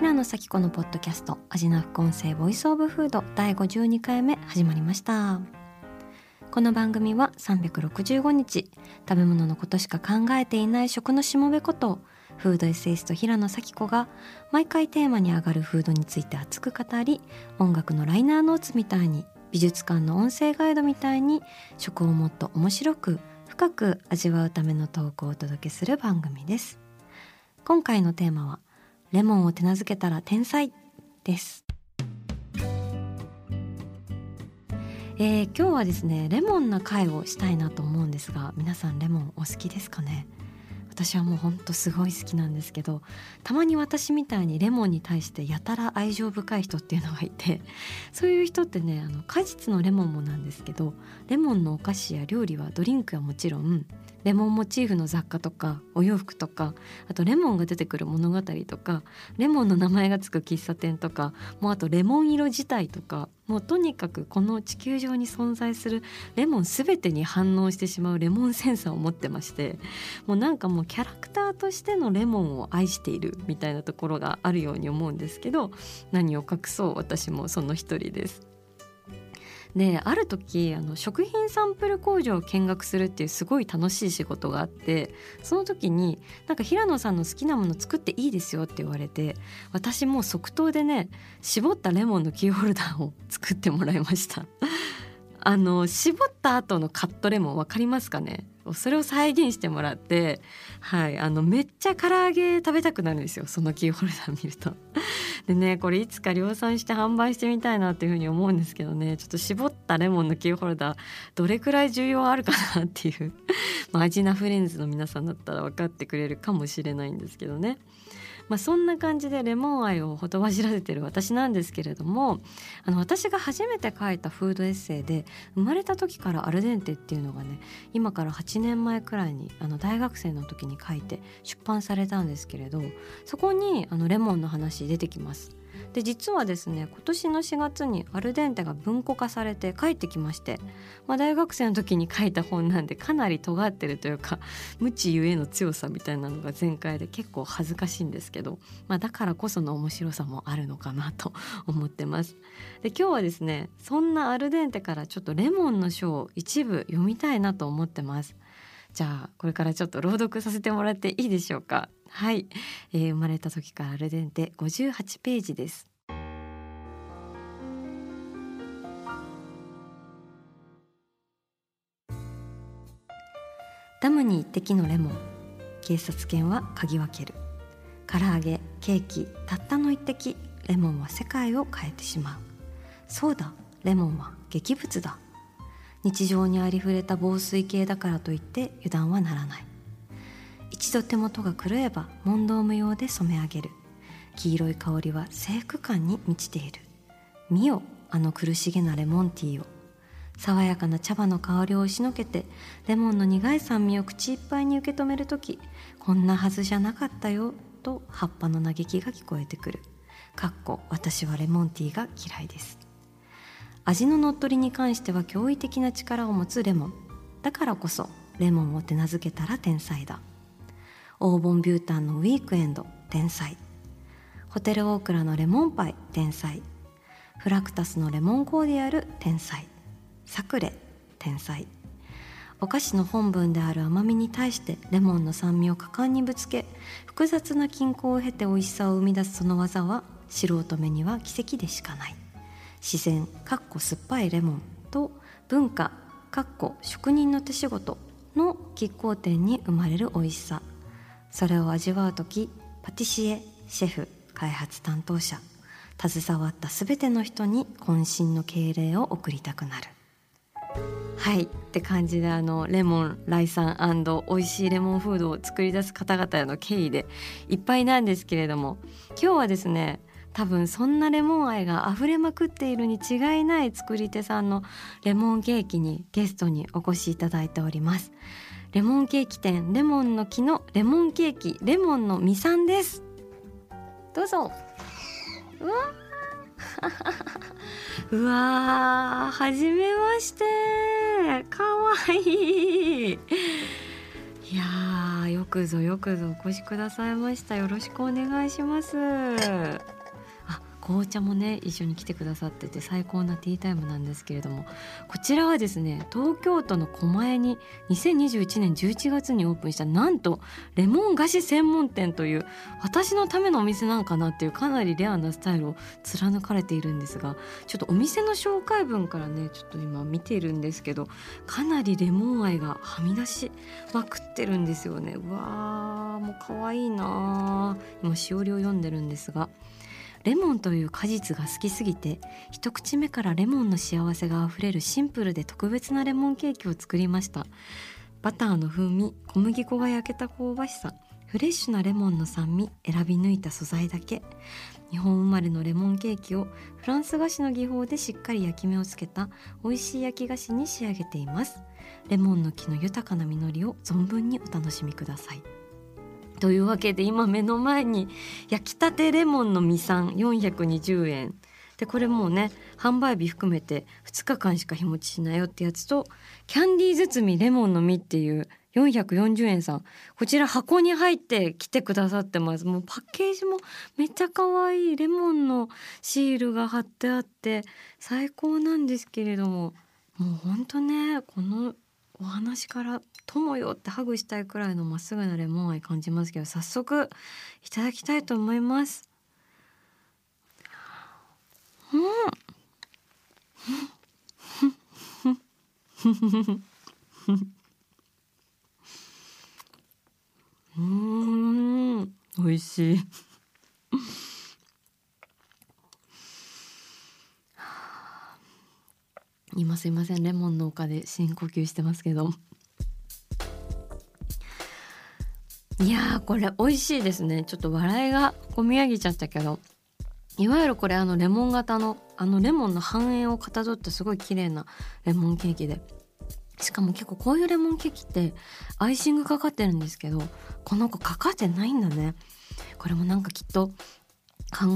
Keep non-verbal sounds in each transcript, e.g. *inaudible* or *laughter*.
平野咲子のポッドキャスト味な副音声 Voice of Food 第52回目始まりました。この番組は365日食べ物のことしか考えていない食のしもべことフードエッセイスト平野咲子が毎回テーマに上がるフードについて熱く語り音楽のライナーノーツみたいに美術館の音声ガイドみたいに食をもっと面白く深く味わうためのトークをお届けする番組です。今回のテーマはレモンを手なずけたら天才です。えー、今日はですねレモンな回をしたいなと思うんですが皆さんレモンお好きですかね？私はもうほんとすごい好きなんですけどたまに私みたいにレモンに対してやたら愛情深い人っていうのがいてそういう人ってねあの果実のレモンもなんですけどレモンのお菓子や料理はドリンクはもちろんレモンモチーフの雑貨とかお洋服とかあとレモンが出てくる物語とかレモンの名前がつく喫茶店とかもうあとレモン色自体とかもうとにかくこの地球上に存在するレモン全てに反応してしまうレモンセンサーを持ってましてもうなんかもうキャラクターとしてのレモンを愛しているみたいなところがあるように思うんですけど何を隠そう私もその一人です。である時あの食品サンプル工場を見学するっていうすごい楽しい仕事があってその時になんか平野さんの好きなもの作っていいですよって言われて私もう即答でね絞ったレモンのキーホルダーを作ってもらいました。あの絞った後のカットレモン分かりますかね？それを再現してもらってはいあのめっちゃ唐揚げ食べたくなるんですよそのキーホルダー見ると。*laughs* でねこれいつか量産して販売してみたいなっていうふうに思うんですけどねちょっと絞ったレモンのキーホルダーどれくらい需要あるかなっていう *laughs* まあアジナフレンズの皆さんだったら分かってくれるかもしれないんですけどね。まあ、そんな感じでレモン愛をほとばしらせてる私なんですけれどもあの私が初めて書いたフードエッセイで生まれた時からアルデンテっていうのがね今から8年前くらいにあの大学生の時に書いて出版されたんですけれどそこにあのレモンの話出てきます。で実はですね今年の4月にアルデンテが文庫化されて帰ってきまして、まあ、大学生の時に書いた本なんでかなり尖ってるというか無知ゆえの強さみたいなのが全開で結構恥ずかしいんですけど、まあ、だからこその面白さもあるのかなと *laughs* 思ってます。で今日はですねそんなアルデンテからちょっとレモンの書を一部読みたいなと思ってます。じゃあこれからちょっと朗読させてもらっていいでしょうか？はい、えー、生まれた時からアルデンテ58ページです。ダムに一滴のレモン。警察犬は嗅ぎ分ける。唐揚げケーキたったの一滴レモンは世界を変えてしまう。そうだレモンは劇物だ。日常にありふれた防水系だからといって油断はならない。一度手元が狂えば問答無用で染め上げる。黄色い香りは征服感に満ちている。見よあの苦しげなレモンティーを。爽やかな茶葉の香りを押しのけてレモンの苦い酸味を口いっぱいに受け止める時こんなはずじゃなかったよと葉っぱの嘆きが聞こえてくる。かっこ私はレモンティーが嫌いです。味の乗っ取りに関しては驚異的な力を持つレモン。だからこそレモンを手なずけたら天才だ。オーボンビュータンのウィークエンド天才。ホテルオークラのレモンパイ天才。フラクタスのレモンコーディアル天才。サクレ天才。お菓子の本分である甘みに対してレモンの酸味を果敢にぶつけ複雑な均衡を経て美味しさを生み出すその技は素人目には奇跡でしかない。自然かっこ酸っぱいレモンと文化かっこ職人の手仕事の拮抗点に生まれる美味しさ。それを味わう時パティシエシェフ開発担当者携わった全ての人に渾身の敬礼を送りたくなる。はいって感じであのレモンライさん美味しいレモンフードを作り出す方々への敬意でいっぱいなんですけれども今日はですね多分そんなレモン愛が溢れまくっているに違いない作り手さんのレモンケーキにゲストにお越しいただいております。レモンケーキ店レモンの木のレモンケーキレモンの実さんです。どうぞ。うわ *laughs* うわはじめまして。かわいい。いやよくぞよくぞお越しくださいました。よろしくお願いします。紅茶もね一緒に来てくださってて最高なティータイムなんですけれどもこちらはですね東京都の狛江に2021年11月にオープンしたなんとレモン菓子専門店という私のためのお店なんかなっていうかなりレアなスタイルを貫かれているんですがちょっとお店の紹介文からねちょっと今見ているんですけどかなりレモン愛がはみ出しまくってるんですよね。うわーもう可愛いな今しおりを読んでるんですがレモンという果実が好きすぎて一口目からレモンの幸せがあふれるシンプルで特別なレモンケーキを作りました。バターの風味小麦粉が焼けた香ばしさフレッシュなレモンの酸味選び抜いた素材だけ。日本生まれのレモンケーキをフランス菓子の技法でしっかり焼き目をつけた美味しい焼き菓子に仕上げています。レモンの木の豊かな実りを存分にお楽しみください。というわけで今目の前に焼きたてレモンの実産420円でこれもうね販売日含めて2日間しか日持ちしないよってやつとキャンディー包みレモンの実っていう440円さん。こちら箱に入って来てくださってます。もうパッケージもめっちゃ可愛いレモンのシールが貼ってあって最高なんですけれども。もうほんとねこのお話から「友よ」ってハグしたいくらいのまっすぐなレモン愛感じますけど早速いただきたいと思います。うん、うん、美味しい。今すいません。レモンの丘で深呼吸してますけど。いやこれ美味しいですね。ちょっと笑いがこみ上げちゃったけど。いわゆるこれあのレモン型のあのレモンの半円をかたどったすごい綺麗なレモンケーキで。しかも結構こういうレモンケーキってアイシングかかってるんですけどこの子かかってないんだね。これもなんかきっと考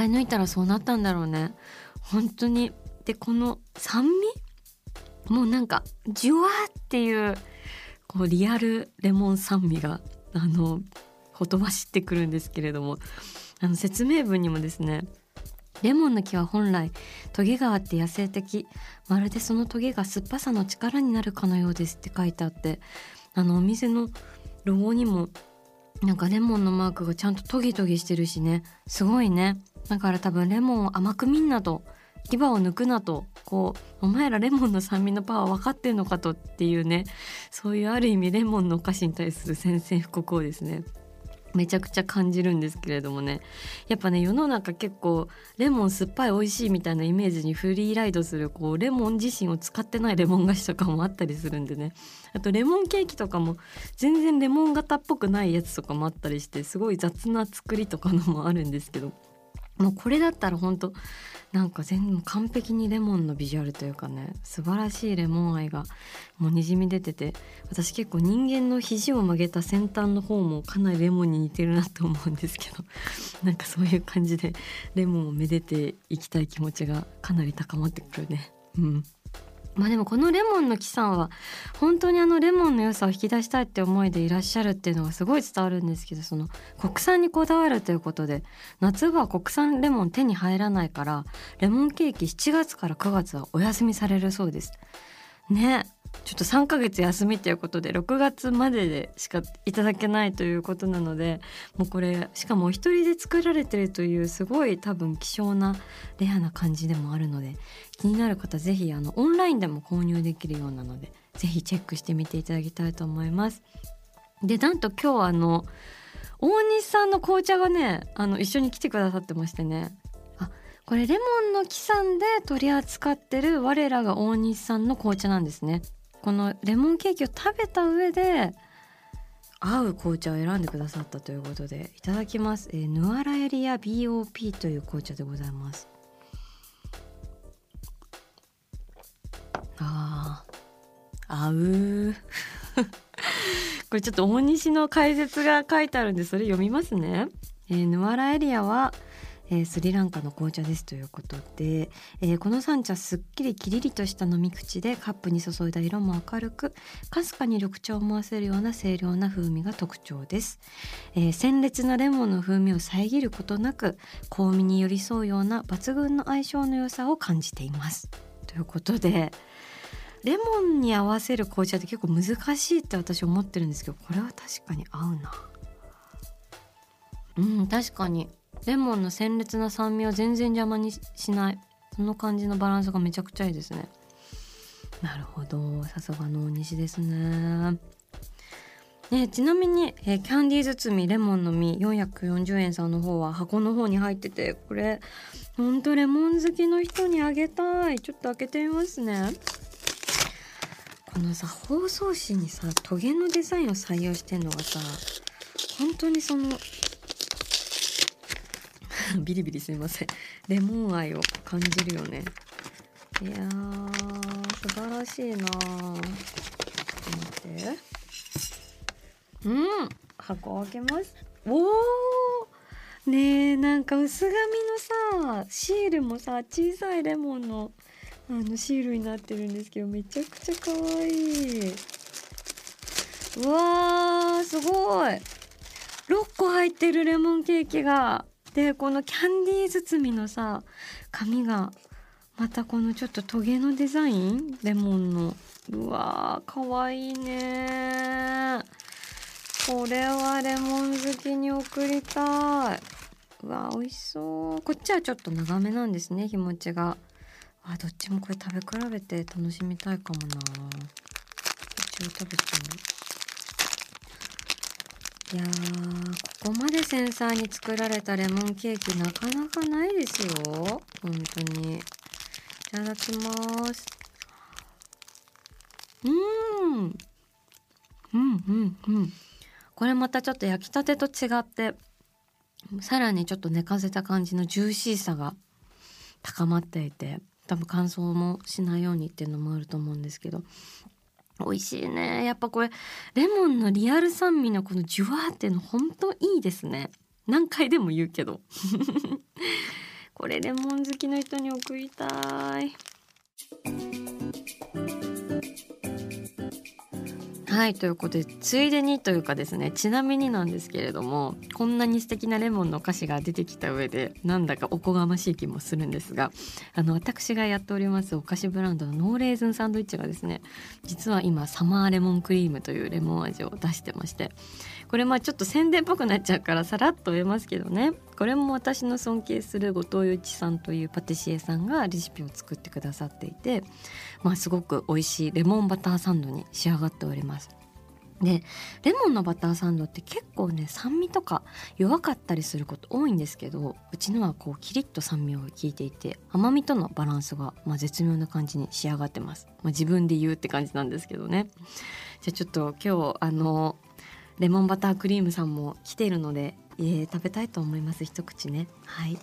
え抜いたらそうなったんだろうね。本当に。でこの酸味もうなんかじゅわっていうこうリアルレモン酸味があのほとばしってくるんですけれどもあの説明文にもですねレモンの木は本来トゲがあって野生的まるでそのトゲが酸っぱさの力になるかのようですって書いてあってあのお店のロゴにもなんかレモンのマークがちゃんとトゲトゲしてるしねすごいね。だから多分レモンを甘く見んなと牙を抜くなとこうお前らレモンの酸味のパワー分かってんのかとっていうねそういうある意味レモンのお菓子に対する宣戦布告をですねめちゃくちゃ感じるんですけれどもね。やっぱね世の中結構レモン酸っぱい美味しいみたいなイメージにフリーライドするこうレモン自身を使ってないレモン菓子とかもあったりするんでね。あとレモンケーキとかも全然レモン型っぽくないやつとかもあったりしてすごい雑な作りとかのもあるんですけど。もうこれだったら本当なんか全部完璧にレモンのビジュアルというかね素晴らしいレモン愛がもうにじみ出てて私結構人間の肘を曲げた先端の方もかなりレモンに似てるなと思うんですけど *laughs* なんかそういう感じでレモンをめでていきたい気持ちがかなり高まってくるね。うんまあでもこのレモンの木さんは本当にあのレモンの良さを引き出したいって思いでいらっしゃるっていうのがすごい伝わるんですけどその国産にこだわるということで夏場は国産レモン手に入らないからレモンケーキ7月から9月はお休みされるそうです。ねちょっと3ヶ月休みということで6月まででしかいただけないということなのでもうこれしかもお一人で作られてるというすごい多分希少なレアな感じでもあるので気になる方是非あのオンラインでも購入できるようなので是非チェックしてみていただきたいと思います。でなんと今日あの大西さんの紅茶がねあの一緒に来てくださってましてねあこれレモンの木さんで取り扱ってる我らが大西さんの紅茶なんですねこのレモンケーキを食べた上で合う紅茶を選んでくださったということでいただきます、えー、ヌアラエリア BOP という紅茶でございます。あー合う。*laughs* これちょっと大西の解説が書いてあるんでそれ読みますね、えー、ヌアラエリアはえー、スリランカの紅茶ですということで、えー、この三茶すっきりキリリとした飲み口でカップに注いだ色も明るくかすかに緑茶を思わせるような清涼な風味が特徴です、えー、鮮烈なレモンの風味を遮ることなく香味に寄り添うような抜群の相性の良さを感じています。ということでレモンに合わせる紅茶って結構難しいって私思ってるんですけどこれは確かに合うな。うん確かに。レモンの鮮烈な酸味を全然邪魔にしない。その感じのバランスがめちゃくちゃいいですね。なるほど。さすがの大西ですね。ね、ちなみに、えー、キャンディー包みレモンの実440円さんの方は箱の方に入っててこれほんとレモン好きの人にあげたい。ちょっと開けてみますね。このさ包装紙にさトゲのデザインを採用してんのがさ本当にその *laughs* ビリビリすいません。レモン愛を感じるよね。いやー素晴らしいなちょっと待って。うん箱開けます。おおねえなんか薄紙のさシールもさ小さいレモンのあのシールになってるんですけどめちゃくちゃ可愛いうわーすごい。6個入ってるレモンケーキが。でこのキャンディー包みのさ紙がまたこのちょっとトゲのデザインレモンの。うわーかわいいねこれはレモン好きに送りたい。うわ美味しそう。こっちはちょっと長めなんですね日持ちが。あどっちもこれ食べ比べて楽しみたいかもなこっちを食べてみいやここまで繊細に作られたレモンケーキなかなかないですよ。本当に。いただきます。うーん。うんうんうん。これまたちょっと焼きたてと違ってさらにちょっと寝かせた感じのジューシーさが高まっていて多分乾燥もしないようにっていうのもあると思うんですけど。美味しいね。やっぱこれレモンのリアル酸味のこのジュワーっていうのほんといいですね。何回でも言うけど。*laughs* これレモン好きの人に送りたい。はいということでついでにというかですねちなみになんですけれどもこんなに素敵なレモンの歌詞が出てきた上でなんだかおこがましい気もするんですがあの私がやっておりますお菓子ブランドのノーレーズンサンドイッチがですね実は今サマーレモンクリームというレモン味を出してましてこれまあちょっと宣伝っぽくなっちゃうからさらっと言えますけどね。これも私の尊敬する後藤祐一さんというパティシエさんがレシピを作ってくださっていてまあすごく美味しいレモンバターサンドに仕上がっておりますでレモンのバターサンドって結構ね酸味とか弱かったりすること多いんですけどうちのはこうキリッと酸味を効いていて甘みとのバランスが、まあ、絶妙な感じに仕上がってます、まあ、自分で言うって感じなんですけどね。じゃあちょっと今日あのレモンバタークリームさんも来ているので、えー、食べたいと思います。一口ね。はい。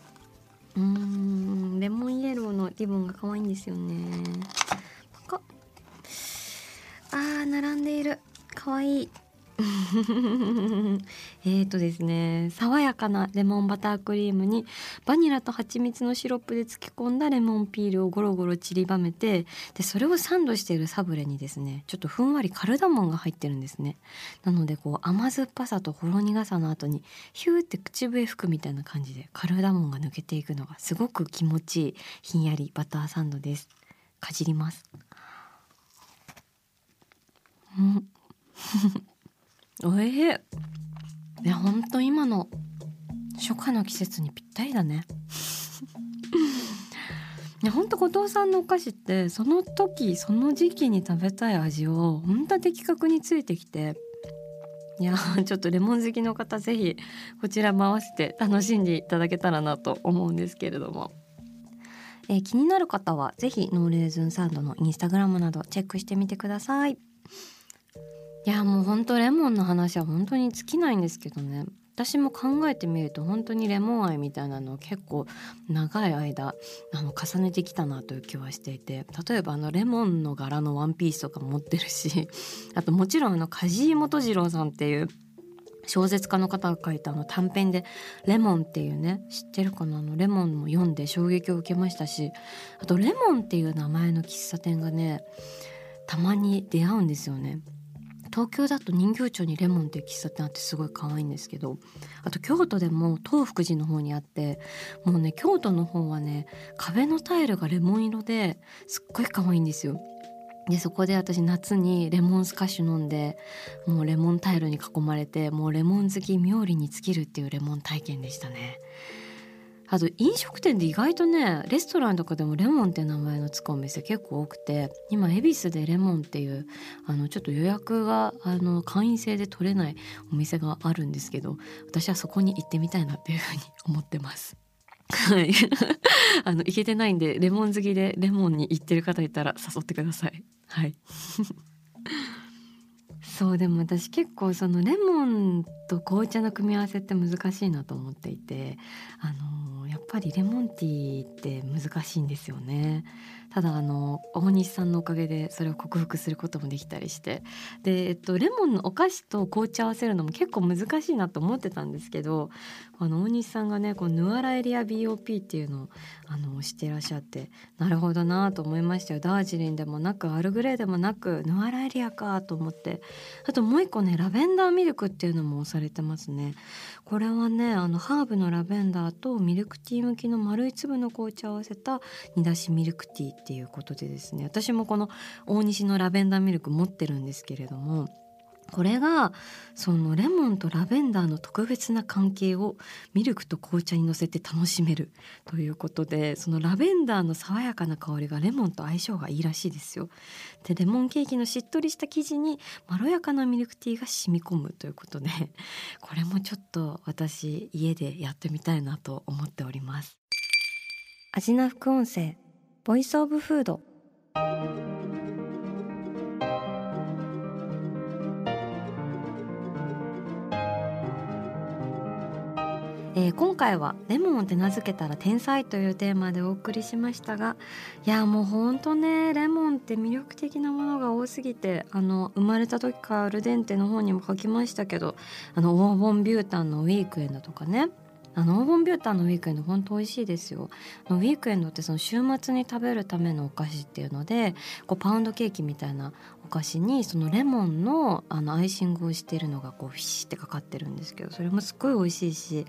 うん。レモンイエローのリボンが可愛いんですよね。パカあー並んでいる。可愛いい。*laughs* えっとですね爽やかなレモンバタークリームにバニラと蜂蜜のシロップで漬け込んだレモンピールをゴロゴロ散りばめてでそれをサンドしているサブレにですねちょっとふんわりカルダモンが入ってるんですね。なのでこう甘酸っぱさとほろ苦さの後にヒューって口笛吹くみたいな感じでカルダモンが抜けていくのがすごく気持ちいいひんやりバターサンドです。かじります。うん。おいしい。いやほんと今の初夏の季節にぴったりだね。いやほんと後藤さんのお菓子ってその時その時期に食べたい味をほんと的確についてきていやちょっとレモン好きの方是非こちら回して楽しんでいただけたらなと思うんですけれども。えー、気になる方はぜひノーレーズンサンドのインスタグラムなどチェックしてみてくださいいやもうほんとレモンの話は本当に尽きないんですけどね。私も考えてみると本当にレモン愛みたいなのを結構長い間あの重ねてきたなという気はしていて。例えばあのレモンの柄のワンピースとか持ってるし *laughs* あともちろんあの梶井元次郎さんっていう小説家の方が書いたあの短編で「レモン」っていうね知ってるかな？あのレモンも読んで衝撃を受けましたしあとレモンっていう名前の喫茶店がねたまに出会うんですよね。東京だと人形町にレモンっていう喫茶店あってすごい可愛いんですけどあと京都でも東福寺の方にあってもうね京都の方はね壁のタイルがレモン色ですっごい可愛いんですよ。でそこで私夏にレモンスカッシュ飲んでもうレモンタイルに囲まれてもうレモン好き冥利に尽きるっていうレモン体験でしたね。あと飲食店で意外とねレストランとかでもレモンって名前のつくお店結構多くて今恵比寿でレモンっていうあのちょっと予約があの会員制で取れないお店があるんですけど私はそこに行ってみたいなっていうふうに思ってます。はい。*laughs* あの、行けてないんで、レモン好きでレモンに行ってる方いたら誘ってください。はい。そうでも私結構そのレモンと紅茶の組み合わせって難しいなと思っていてあのやっぱりレモンティーって難しいんですよね。ただあの大西さんのおかげでそれを克服することもできたりして。で、えっと、レモンのお菓子と紅茶合わせるのも結構難しいなと思ってたんですけどあの大西さんがねこのヌアラエリア BOP っていうのをあのしていらっしゃってなるほどなと思いましたよ。ダージリンでもなくアルグレーでもなくヌアラエリアかと思って。あともう一個ねラベンダーミルクっていうのもされてますね。これはねあのハーブのラベンダーとミルクティー向きの丸い粒の紅茶を合わせた煮出しミルクティーっていうことでですね私もこの大西のラベンダーミルク持ってるんですけれどもこれがそのレモンとラベンダーの特別な関係をミルクと紅茶にのせて楽しめるということでそのラベンダーの爽やかな香りがレモンと相性がいいらしいですよ。でレモンケーキのしっとりした生地にまろやかなミルクティーが染み込むということで *laughs* これもちょっと私家でやってみたいなと思っております。味な副音声ボイスオブフード。えー、今回は「レモンを手なずけたら天才」というテーマでお送りしましたがいやもうほんとねレモンって魅力的なものが多すぎてあの生まれた時からルデンテの方にも書きましたけどあの黄金ビュータンのウィークエンドとかねあのオーブンビューターのウィークエンド本当美味しいですよ。ウィークエンドってその週末に食べるためのお菓子っていうのでこうパウンドケーキみたいなお菓子にそのレモンのあのアイシングをしているのがこうフィシってかかってるんですけどそれもすっごい美味しいし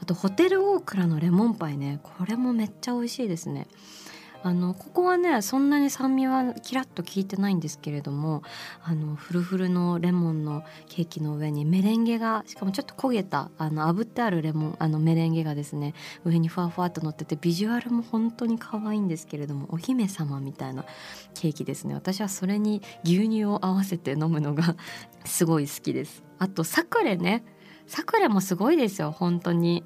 あとホテルオークラのレモンパイねこれもめっちゃ美味しいですね。あのここはねそんなに酸味はキラッと効いてないんですけれどもあのフルフルのレモンのケーキの上にメレンゲがしかもちょっと焦げたあの炙ってあるレモンあのメレンゲがですね上にふわふわっと乗っててビジュアルも本当に可愛いんですけれどもお姫様みたいなケーキですね。私はそれに牛乳を合わせて飲むのが *laughs* すごい好きです。あとサクレね。サクレもすごいですよ本当に。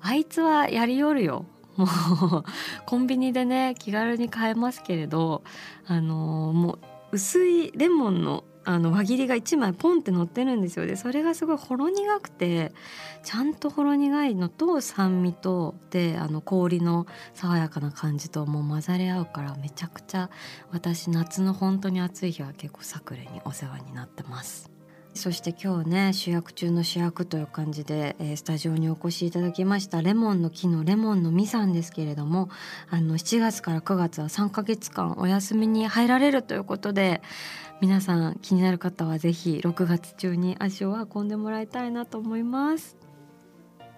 あいつはやりよるよ。も *laughs* うコンビニでね気軽に買えますけれどあのー、もう薄いレモンのあの輪切りが1枚ポンって乗ってるんですよでそれがすごいほろ苦くてちゃんとほろ苦いのと酸味とであの氷の爽やかな感じともう混ざり合うからめちゃくちゃ私夏の本当に暑い日は結構サクレにお世話になってます。そして今日ね主役中の主役という感じで、えー、スタジオにお越しいただきましたレモンの木のレモンの実さんですけれどもあの7月から9月は3ヶ月間お休みに入られるということで皆さん気になる方は是非6月中に足を運んでもらいたいなと思います。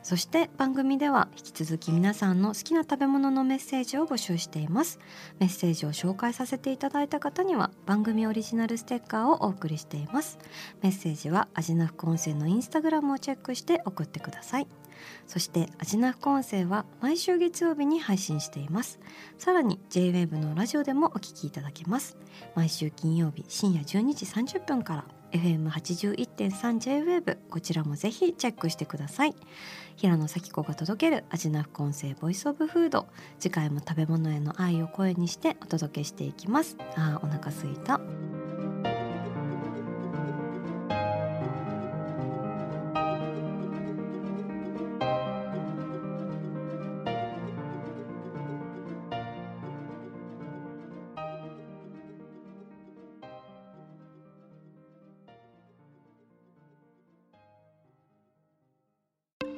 そして番組では引き続き皆さんの好きな食べ物のメッセージを募集しています。メッセージを紹介させていただいた方には番組オリジナルステッカーをお送りしています。メッセージは味な副音声のインスタグラムをチェックして送ってください。そして味な副音声は毎週月曜日に配信しています。さらに JWAVE のラジオでもお聞きいただけます。毎週金曜日深夜12時30分から FM81.3JWAVE こちらもぜひチェックしてください。平野咲子が届ける味な副音声ボイスオブフード。次回も食べ物への愛を声にしてお届けしていきます。あーお腹すいた。